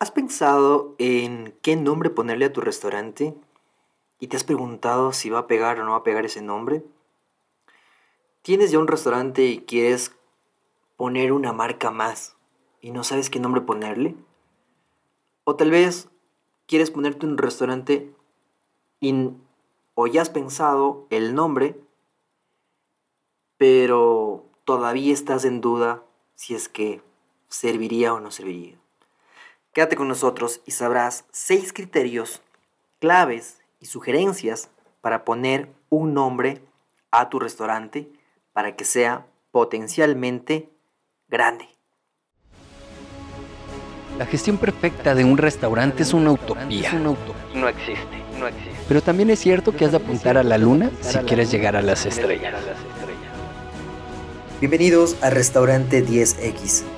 ¿Has pensado en qué nombre ponerle a tu restaurante? ¿Y te has preguntado si va a pegar o no va a pegar ese nombre? ¿Tienes ya un restaurante y quieres poner una marca más y no sabes qué nombre ponerle? O tal vez quieres ponerte un restaurante y, o ya has pensado el nombre, pero todavía estás en duda si es que serviría o no serviría. Quédate con nosotros y sabrás seis criterios claves y sugerencias para poner un nombre a tu restaurante para que sea potencialmente grande. La gestión perfecta de un restaurante es una utopía. No existe, no existe. Pero también es cierto que has de apuntar a la luna si quieres llegar a las estrellas. Bienvenidos a Restaurante 10X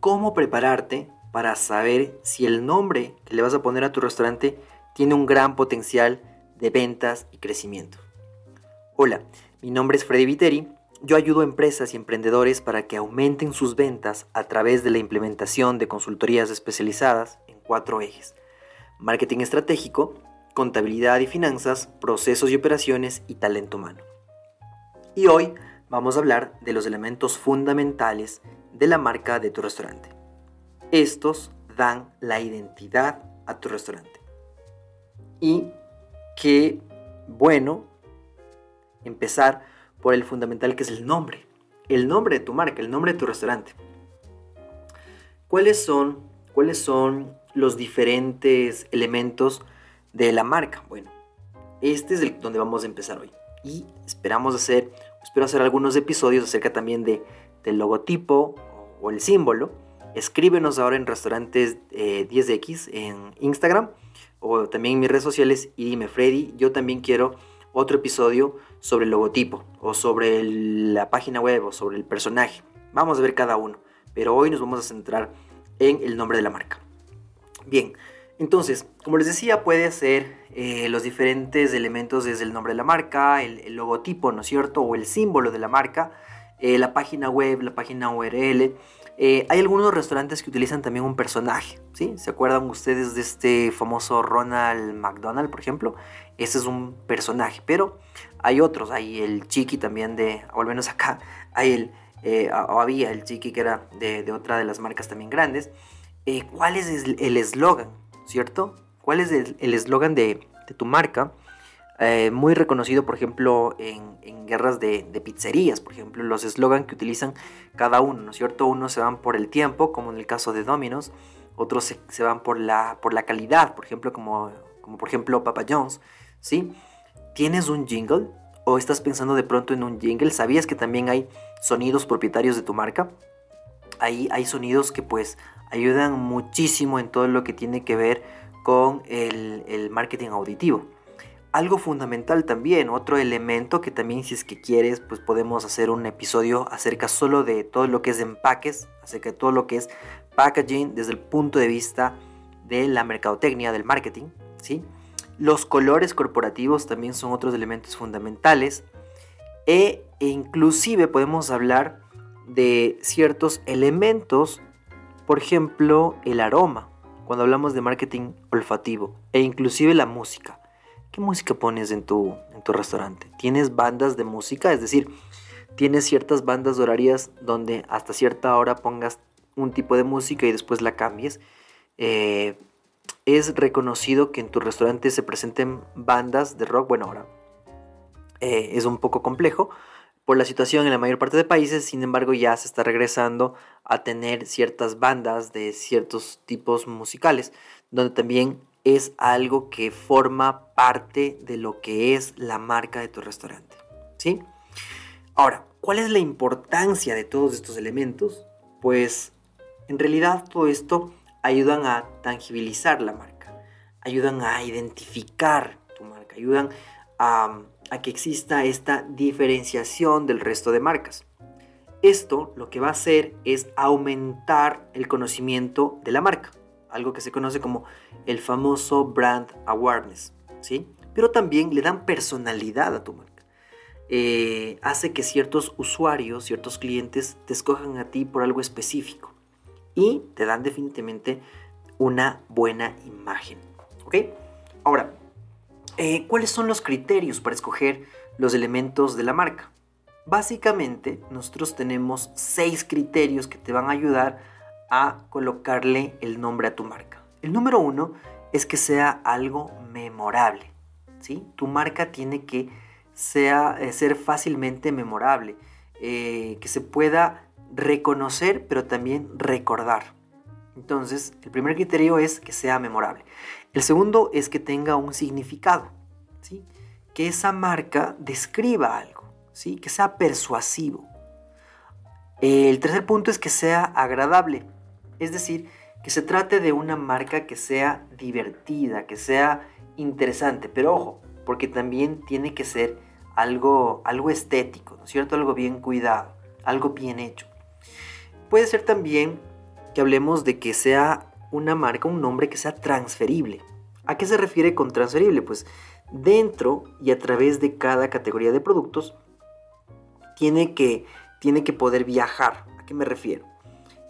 cómo prepararte para saber si el nombre que le vas a poner a tu restaurante tiene un gran potencial de ventas y crecimiento. Hola, mi nombre es Freddy Viteri. Yo ayudo a empresas y emprendedores para que aumenten sus ventas a través de la implementación de consultorías especializadas en cuatro ejes. Marketing estratégico, contabilidad y finanzas, procesos y operaciones y talento humano. Y hoy vamos a hablar de los elementos fundamentales de la marca de tu restaurante. Estos dan la identidad a tu restaurante. Y qué bueno empezar por el fundamental que es el nombre. El nombre de tu marca, el nombre de tu restaurante. ¿Cuáles son, cuáles son los diferentes elementos de la marca? Bueno, este es donde vamos a empezar hoy. Y esperamos hacer, espero hacer algunos episodios acerca también de, del logotipo, o el símbolo, escríbenos ahora en restaurantes 10X eh, en Instagram o también en mis redes sociales y dime, Freddy, yo también quiero otro episodio sobre el logotipo o sobre la página web o sobre el personaje. Vamos a ver cada uno, pero hoy nos vamos a centrar en el nombre de la marca. Bien, entonces, como les decía, puede ser eh, los diferentes elementos desde el nombre de la marca, el, logotipo, ¿no es cierto? O el símbolo de la marca, eh, la página web, la página URL. Eh, hay algunos restaurantes que utilizan también un personaje, ¿sí? ¿Se acuerdan ustedes de este famoso Ronald McDonald, por ejemplo? Ese es un personaje, pero hay otros, hay el Chiqui también de, o al menos acá, hay el, eh, o había el Chiqui que era de, otra de las marcas también grandes. ¿Cuál es el eslogan, cierto? ¿Cuál es el eslogan de, de tu marca? Eh, muy reconocido, por ejemplo, en, guerras de, pizzerías, por ejemplo, los eslogan que utilizan cada uno, ¿no es cierto? Unos se van por el tiempo, como en el caso de Domino's, otros se, van por la, por la calidad, por ejemplo, como, como por ejemplo Papa John's, ¿sí? ¿Tienes un jingle? ¿O estás pensando de pronto en un jingle? ¿Sabías que también hay sonidos propietarios de tu marca? Ahí hay sonidos que pues ayudan muchísimo en todo lo que tiene que ver con el, el marketing auditivo algo fundamental también, otro elemento que también si es que quieres, pues podemos hacer un episodio acerca solo de todo lo que es empaques, acerca de todo lo que es packaging desde el punto de vista de la mercadotecnia, del marketing, ¿sí? Los colores corporativos también son otros elementos fundamentales e inclusive podemos hablar de ciertos elementos, por ejemplo, el aroma, cuando hablamos de marketing olfativo e inclusive la música. ¿Qué música pones en tu, en tu restaurante? ¿Tienes bandas de música? Es decir, ¿tienes ciertas bandas horarias donde hasta cierta hora pongas un tipo de música y después la cambies? Eh, es reconocido que en tu restaurante se presenten bandas de rock. Bueno, ahora eh, es un poco complejo por la situación en la mayor parte de países, sin embargo ya se está regresando a tener ciertas bandas de ciertos tipos musicales, donde también es algo que forma parte de lo que es la marca de tu restaurante. ¿Sí? Ahora, ¿cuál es la importancia de todos estos elementos? Pues en realidad todo esto ayudan a tangibilizar la marca, ayudan a identificar tu marca, ayudan a, a que exista esta diferenciación del resto de marcas. Esto lo que va a hacer es aumentar el conocimiento de la marca, algo que se conoce como el famoso brand awareness, ¿sí? Pero también le dan personalidad a tu marca. Eh, hace que ciertos usuarios, ciertos clientes te escojan a ti por algo específico y te dan definitivamente una buena imagen, ¿ok? Ahora, eh, ¿cuáles son los criterios para escoger los elementos de la marca? Básicamente, nosotros tenemos seis criterios que te van a ayudar a colocarle el nombre a tu marca. El número uno es que sea algo memorable. ¿sí? Tu marca tiene que sea, eh, ser fácilmente memorable, eh, que se pueda reconocer, pero también recordar. Entonces, el primer criterio es que sea memorable. El segundo es que tenga un significado, ¿sí? que esa marca describa algo que sea persuasivo. El tercer punto es que sea agradable, es decir, que se trate de una marca que sea divertida, que sea interesante, pero ojo, porque también tiene que ser algo, algo estético, ¿no es cierto? Algo bien cuidado, algo bien hecho. Puede ser también que hablemos de que sea una marca, un nombre que sea transferible. ¿A qué se refiere con transferible? Pues dentro y a través de cada categoría de productos tiene que, tiene que poder viajar. ¿A qué me refiero?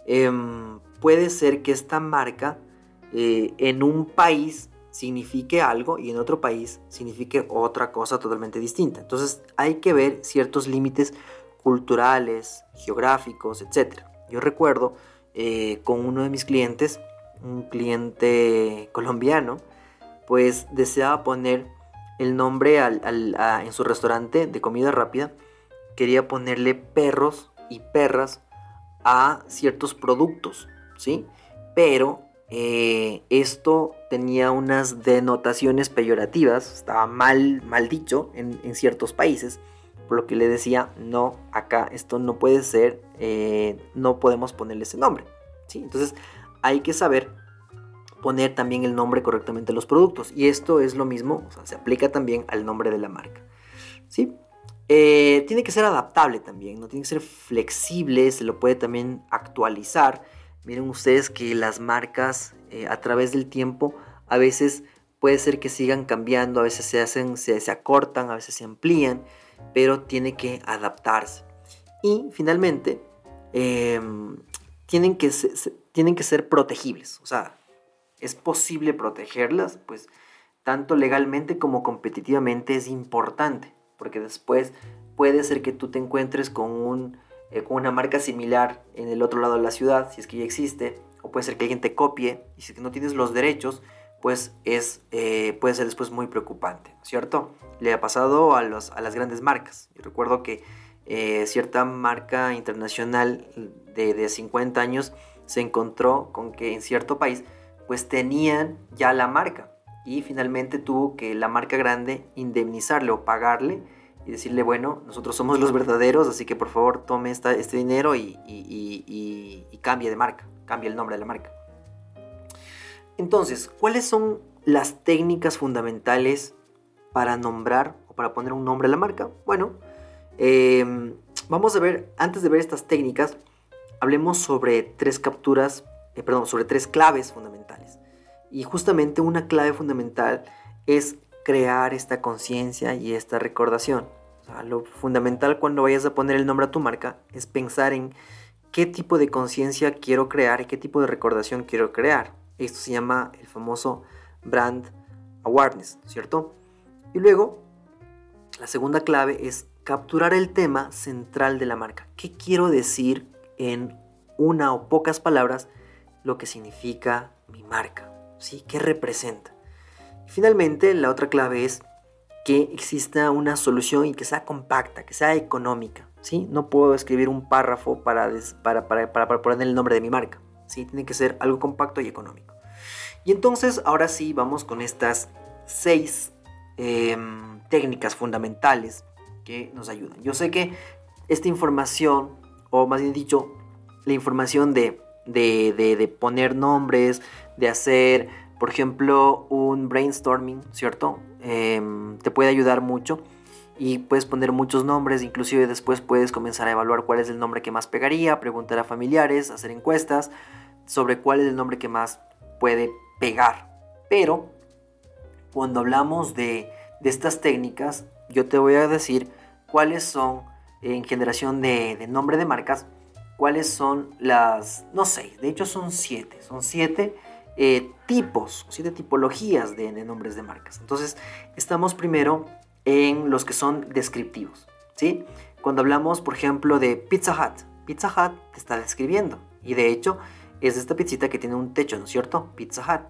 Em, puede ser que esta marca eh, en un país signifique algo y en otro país signifique otra cosa totalmente distinta. Entonces hay que ver ciertos límites culturales, geográficos, etc. Yo recuerdo eh, con uno de mis clientes, un cliente colombiano, pues deseaba poner el nombre en su restaurante de comida rápida quería ponerle perros y perras a ciertos productos, ¿sí? Pero eh, esto tenía unas denotaciones peyorativas, estaba mal, dicho en, ciertos países, por lo que le decía, no, acá esto no puede ser, eh, no podemos ponerle ese nombre, ¿sí? Entonces hay que saber poner también el nombre correctamente a los productos, y esto es lo mismo, o sea, se aplica también al nombre de la marca, ¿sí? Eh, tiene que ser adaptable también, ¿no? Tiene que ser flexible, se lo puede también actualizar. Miren ustedes que las marcas eh, a través del tiempo a veces puede ser que sigan cambiando, a veces se hacen, se, acortan, a veces se amplían, pero tiene que adaptarse. Y finalmente, em, tienen, que tienen que ser protegibles, o sea, es posible protegerlas, pues tanto legalmente como competitivamente es importante porque después puede ser que tú te encuentres con, un, eh, con una marca similar en el otro lado de la ciudad, si es que ya existe, o puede ser que alguien te copie, y si no tienes los derechos, pues es, eh, puede ser después muy preocupante, ¿cierto? Le ha pasado a, los, a las grandes marcas. Yo recuerdo que eh, cierta marca internacional de, de 50 años se encontró con que en cierto país pues tenían ya la marca, y finalmente tuvo que la marca grande indemnizarle o pagarle y decirle, bueno, nosotros somos los verdaderos, así que por favor tome esta, este dinero y, y, cambie de marca, cambie el nombre de la marca. Entonces, ¿cuáles son las técnicas fundamentales para nombrar o para poner un nombre a la marca? Bueno, em, vamos a ver, antes de ver estas técnicas, hablemos sobre tres capturas, eh, perdón, sobre tres claves fundamentales. Y justamente una clave fundamental es crear esta conciencia y esta recordación. lo fundamental cuando vayas a poner el nombre a tu marca es pensar en qué tipo de conciencia quiero crear y qué tipo de recordación quiero crear. Esto se llama el famoso brand awareness, ¿cierto? Y luego, la segunda clave es capturar el tema central de la marca. ¿Qué quiero decir en una o pocas palabras lo que significa mi marca? ¿sí? ¿Qué representa? Finalmente, la otra clave es que exista una solución y que sea compacta, que sea económica. ¿sí? No puedo escribir un párrafo para, para, para, poner el nombre de mi marca. ¿sí? Tiene que ser algo compacto y económico. Y entonces, ahora sí, vamos con estas seis em, técnicas fundamentales que nos ayudan. Yo sé que esta información, o más bien dicho, la información de de, de, poner nombres, de hacer, por ejemplo, un brainstorming, ¿cierto? Em, te puede ayudar mucho y puedes poner muchos nombres, inclusive después puedes comenzar a evaluar cuál es el nombre que más pegaría, preguntar a familiares, hacer encuestas sobre cuál es el nombre que más puede pegar. Pero cuando hablamos de, estas técnicas, yo te voy a decir cuáles son en generación de, nombre de marcas, cuáles son las, no sé, de hecho son siete, son siete eh, tipos, siete tipologías de, nombres de marcas. Entonces, estamos primero en los que son descriptivos. ¿sí? Cuando hablamos, por ejemplo, de Pizza Hut, Pizza Hut te está describiendo. Y de hecho, es esta pizzita que tiene un techo, ¿no es cierto? Pizza Hut.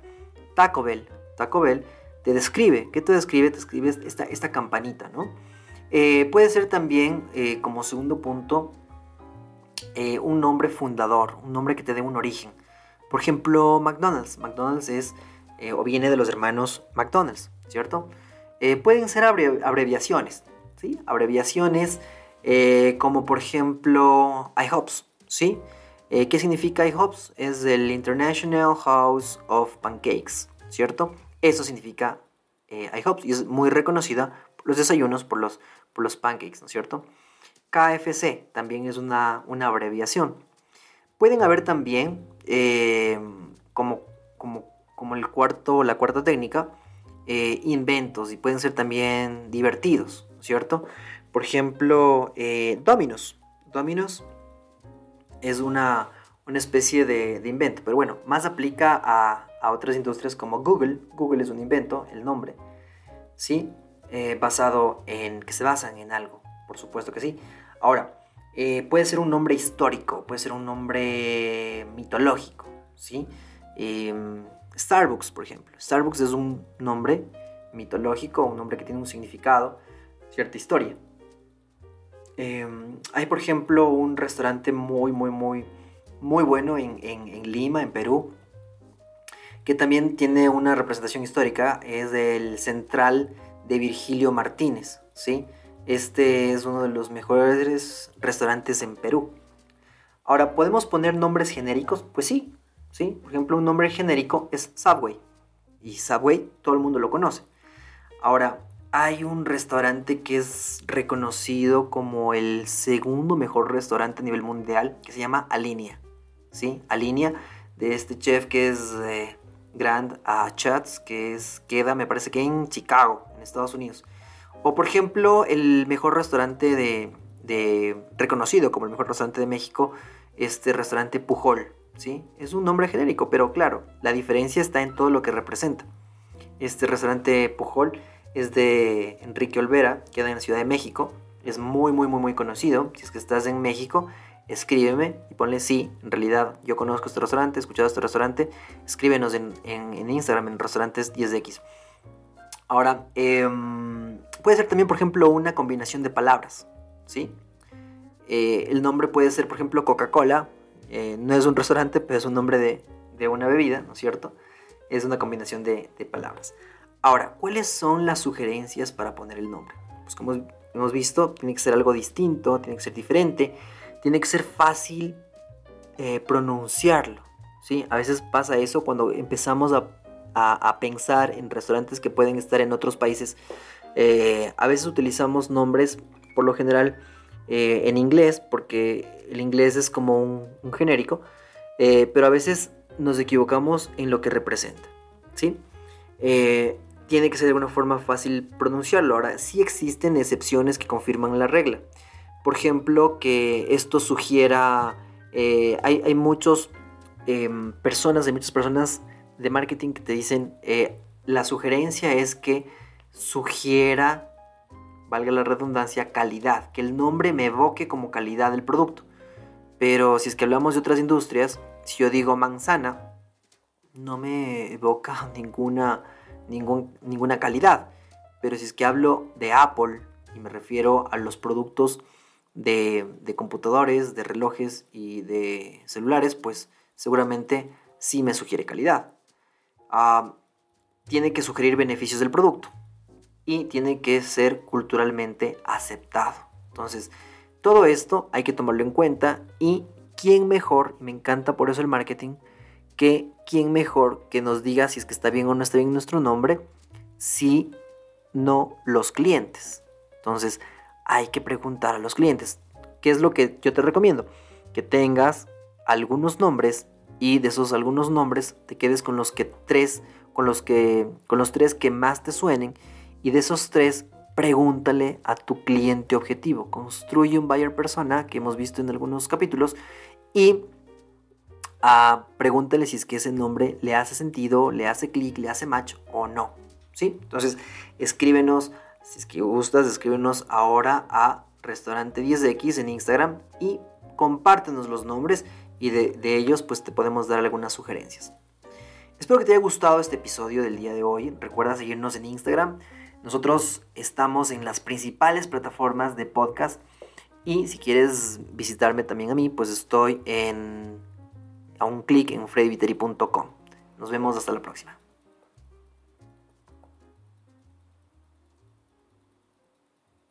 Taco Bell, Taco Bell te describe. ¿Qué te describe? Te describe esta, esta campanita, ¿no? Eh, puede ser también, eh, como segundo punto, eh, un nombre fundador, un nombre que te dé un origen. Por ejemplo, McDonald's. McDonald's es o viene de los hermanos McDonald's, ¿cierto? Eh, pueden ser abreviaciones, ¿sí? Abreviaciones eh, como por ejemplo IHOPS, ¿sí? Eh, ¿Qué significa IHOPS? Es el International House of Pancakes, ¿cierto? Eso significa IHOPS y es muy reconocida por los desayunos, por los, por los pancakes, ¿no es cierto? KFC también es una, una abreviación. Pueden haber también, como, como, como el cuarto, la cuarta técnica, eh, inventos y pueden ser también divertidos, ¿cierto? Por ejemplo, eh, Dominos. Dominos es una, especie de, invento, pero bueno, más aplica a, otras industrias como Google. Google es un invento, el nombre, ¿sí? Eh, basado en, que se basan en algo, por supuesto que sí. Ahora, puede ser un nombre histórico, puede ser un nombre mitológico, ¿sí? Em, Starbucks, por ejemplo. Starbucks es un nombre mitológico, un nombre que tiene un significado, cierta historia. Em, hay, por ejemplo, un restaurante muy, muy, muy, muy bueno en, Lima, en Perú, que también tiene una representación histórica, es el Central de Virgilio Martínez, ¿sí? Este es uno de los mejores restaurantes en Perú. Ahora, ¿podemos poner nombres genéricos? Pues sí, ¿sí? Por ejemplo, un nombre genérico es Subway. Y Subway todo el mundo lo conoce. Ahora, hay un restaurante que es reconocido como el segundo mejor restaurante a nivel mundial que se llama Alinea. ¿Sí? Alinea de este chef que es eh, Grand Chats, que es, queda, me parece que en Chicago, en Estados Unidos. O por ejemplo, el mejor restaurante de, reconocido como el mejor restaurante de México, este restaurante Pujol. Es un nombre genérico, pero claro, la diferencia está en todo lo que representa. Este restaurante Pujol es de Enrique Olvera, queda en la Ciudad de México. Es muy, muy, muy, muy conocido. Si es que estás en México, escríbeme y ponle sí. En realidad, yo conozco este restaurante, he escuchado este restaurante. Escríbenos en, Instagram, en restaurantes 10X. Ahora, em, puede ser también, por ejemplo, una combinación de palabras. ¿sí? Eh, el nombre puede ser, por ejemplo, Coca-Cola eh, no es un restaurante, pero es un nombre de, una bebida, ¿no es cierto? Es una combinación de, palabras. Ahora, ¿cuáles son las sugerencias para poner el nombre? Pues como hemos visto, tiene que ser algo distinto, tiene que ser diferente, tiene que ser fácil eh, pronunciarlo. ¿sí? A veces pasa eso cuando empezamos a, pensar en restaurantes que pueden estar en otros países. Eh, a veces utilizamos nombres, por lo general, eh, en inglés, porque el inglés es como un, genérico, eh, pero a veces nos equivocamos en lo que representa, ¿sí? Tiene que ser de alguna forma fácil pronunciarlo. Ahora, sí existen excepciones que confirman la regla. Por ejemplo, que esto sugiera, hay, hay em, personas, hay muchas personas de marketing que te dicen, la sugerencia es que sugiera valga la redundancia, calidad, que el nombre me evoque como calidad del producto. Pero si es que hablamos de otras industrias, si yo digo manzana, no me evoca ninguna, ninguna calidad. Pero si es que hablo de Apple y me refiero a los productos de, computadores, de relojes y de celulares, pues seguramente sí me sugiere calidad. Ah, tiene que sugerir beneficios del producto y tiene que ser culturalmente aceptado. Entonces, todo esto hay que tomarlo en cuenta y quién mejor, me encanta por eso el marketing, que quién mejor que nos diga si es que está bien o no está bien nuestro nombre, si no los clientes. Entonces, hay que preguntar a los clientes. ¿Qué es lo que yo te recomiendo? Que tengas algunos nombres y de esos algunos nombres te quedes con los que tres, con los que con los tres que más te suenen y de esos tres pregúntale a tu cliente objetivo. Construye un buyer persona que hemos visto en algunos capítulos y uh, pregúntale si es que ese nombre le hace sentido, le hace clic, le hace match o no. ¿Sí? Entonces, escríbenos, si es que gustas, escríbenos ahora a restaurante 10X en Instagram y compártenos los nombres y de, ellos pues te podemos dar algunas sugerencias. Espero que te haya gustado este episodio del día de hoy. Recuerda seguirnos en Instagram. Nosotros estamos en las principales plataformas de podcast y si quieres visitarme también a mí, pues estoy en a un clic en freddyviteri.com. Nos vemos hasta la próxima.